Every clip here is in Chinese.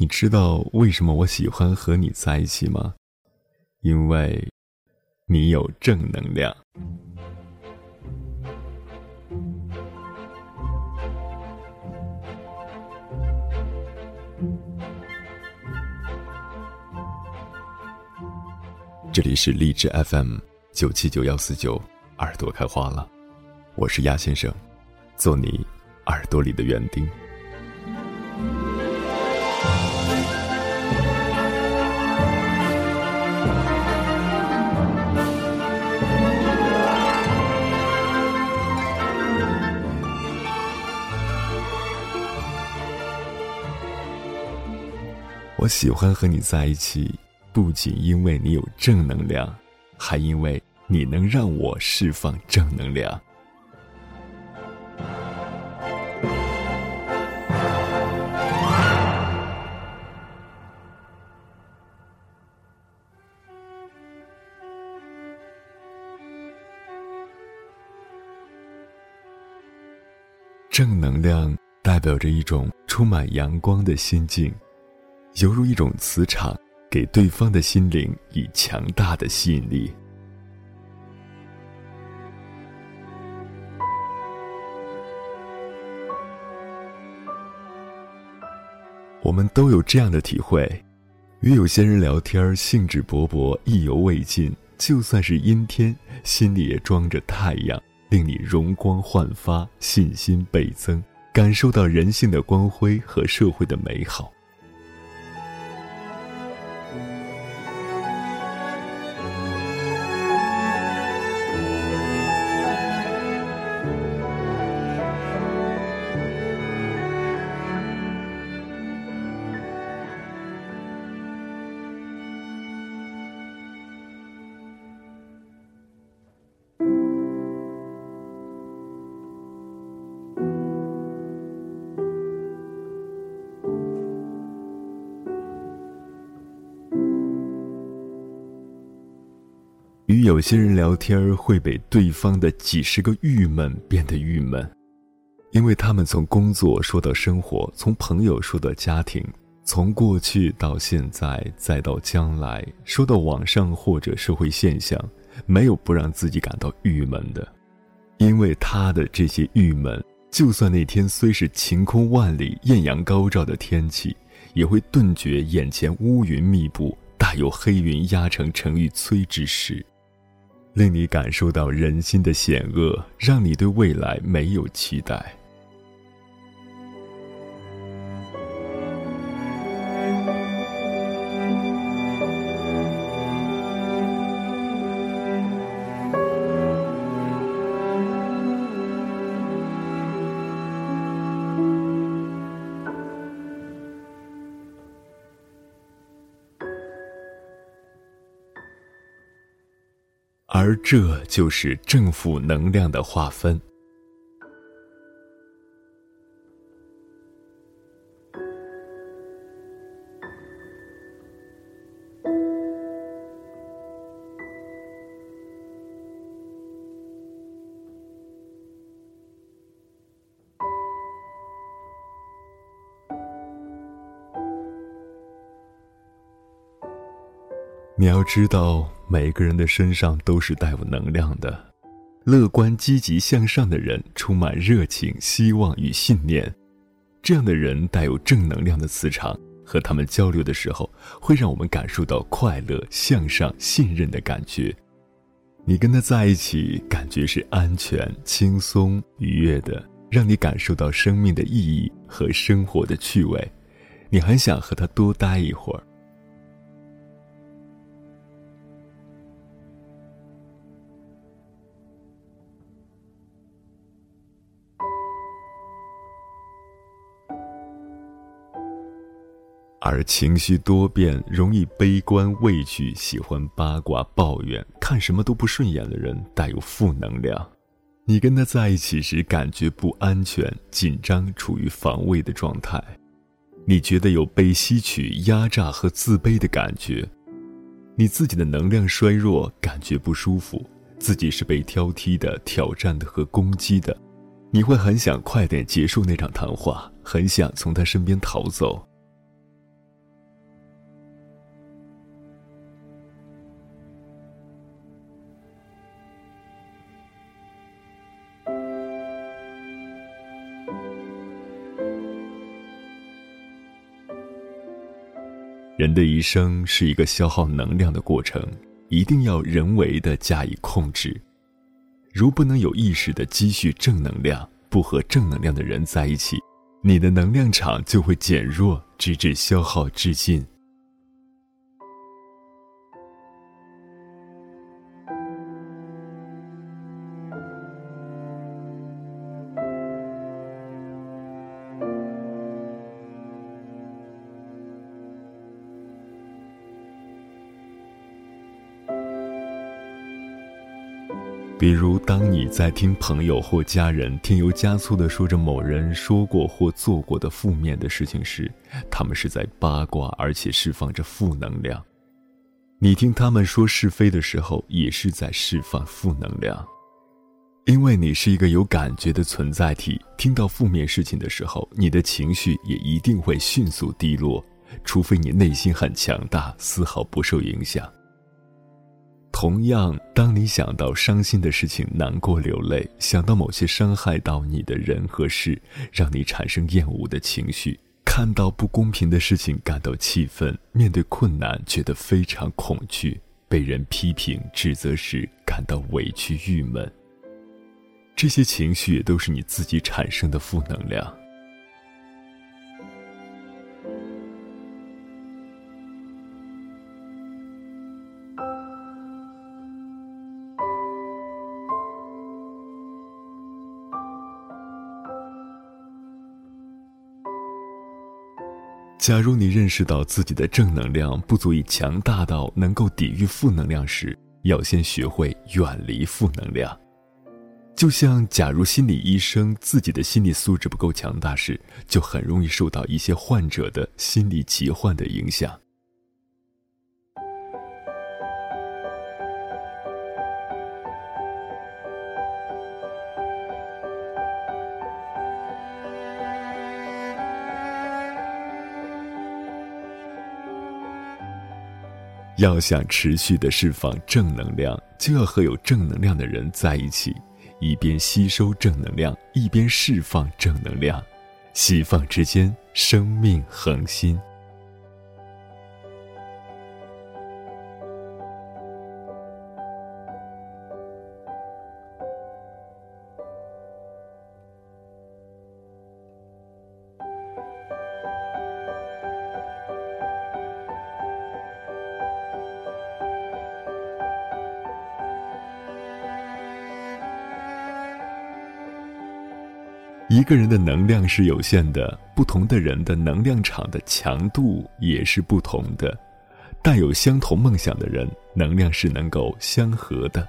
你知道为什么我喜欢和你在一起吗？因为，你有正能量。这里是励志 FM 九七九幺四九，耳朵开花了，我是鸭先生，做你耳朵里的园丁。我喜欢和你在一起，不仅因为你有正能量，还因为你能让我释放正能量。正能量代表着一种充满阳光的心境。犹如一种磁场，给对方的心灵以强大的吸引力。我们都有这样的体会：与有些人聊天，兴致勃勃，意犹未尽；就算是阴天，心里也装着太阳，令你容光焕发，信心倍增，感受到人性的光辉和社会的美好。与有些人聊天会被对方的几十个郁闷变得郁闷，因为他们从工作说到生活，从朋友说到家庭，从过去到现在再到将来，说到网上或者社会现象，没有不让自己感到郁闷的，因为他的这些郁闷，就算那天虽是晴空万里、艳阳高照的天气，也会顿觉眼前乌云密布，大有黑云压城城欲摧之势。令你感受到人心的险恶，让你对未来没有期待。而这就是正负能量的划分。你要知道，每个人的身上都是带有能量的。乐观、积极向上的人，充满热情、希望与信念。这样的人带有正能量的磁场，和他们交流的时候，会让我们感受到快乐、向上、信任的感觉。你跟他在一起，感觉是安全、轻松、愉悦的，让你感受到生命的意义和生活的趣味。你很想和他多待一会儿。而情绪多变、容易悲观、畏惧、喜欢八卦、抱怨、看什么都不顺眼的人，带有负能量。你跟他在一起时，感觉不安全、紧张，处于防卫的状态。你觉得有被吸取、压榨和自卑的感觉。你自己的能量衰弱，感觉不舒服，自己是被挑剔的、挑战的和攻击的。你会很想快点结束那场谈话，很想从他身边逃走。这一生是一个消耗能量的过程，一定要人为的加以控制。如不能有意识的积蓄正能量，不和正能量的人在一起，你的能量场就会减弱，直至消耗殆尽。比如，当你在听朋友或家人添油加醋的说着某人说过或做过的负面的事情时，他们是在八卦，而且释放着负能量。你听他们说是非的时候，也是在释放负能量。因为你是一个有感觉的存在体，听到负面事情的时候，你的情绪也一定会迅速低落，除非你内心很强大，丝毫不受影响。同样，当你想到伤心的事情难过流泪，想到某些伤害到你的人和事，让你产生厌恶的情绪，看到不公平的事情感到气愤，面对困难觉得非常恐惧，被人批评指责时感到委屈郁闷，这些情绪也都是你自己产生的负能量。假如你认识到自己的正能量不足以强大到能够抵御负能量时，要先学会远离负能量。就像，假如心理医生自己的心理素质不够强大时，就很容易受到一些患者的心理疾患的影响。要想持续的释放正能量，就要和有正能量的人在一起，一边吸收正能量，一边释放正能量，吸放之间，生命恒心。一个人的能量是有限的，不同的人的能量场的强度也是不同的。带有相同梦想的人，能量是能够相合的。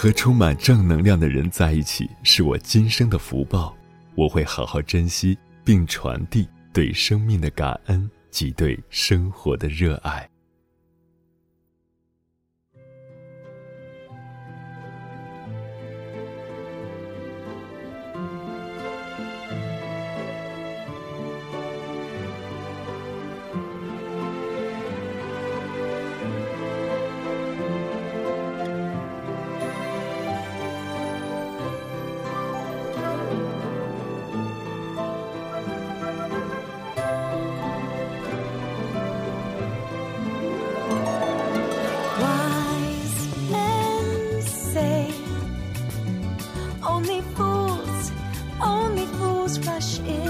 和充满正能量的人在一起，是我今生的福报。我会好好珍惜，并传递对生命的感恩及对生活的热爱。Rush in.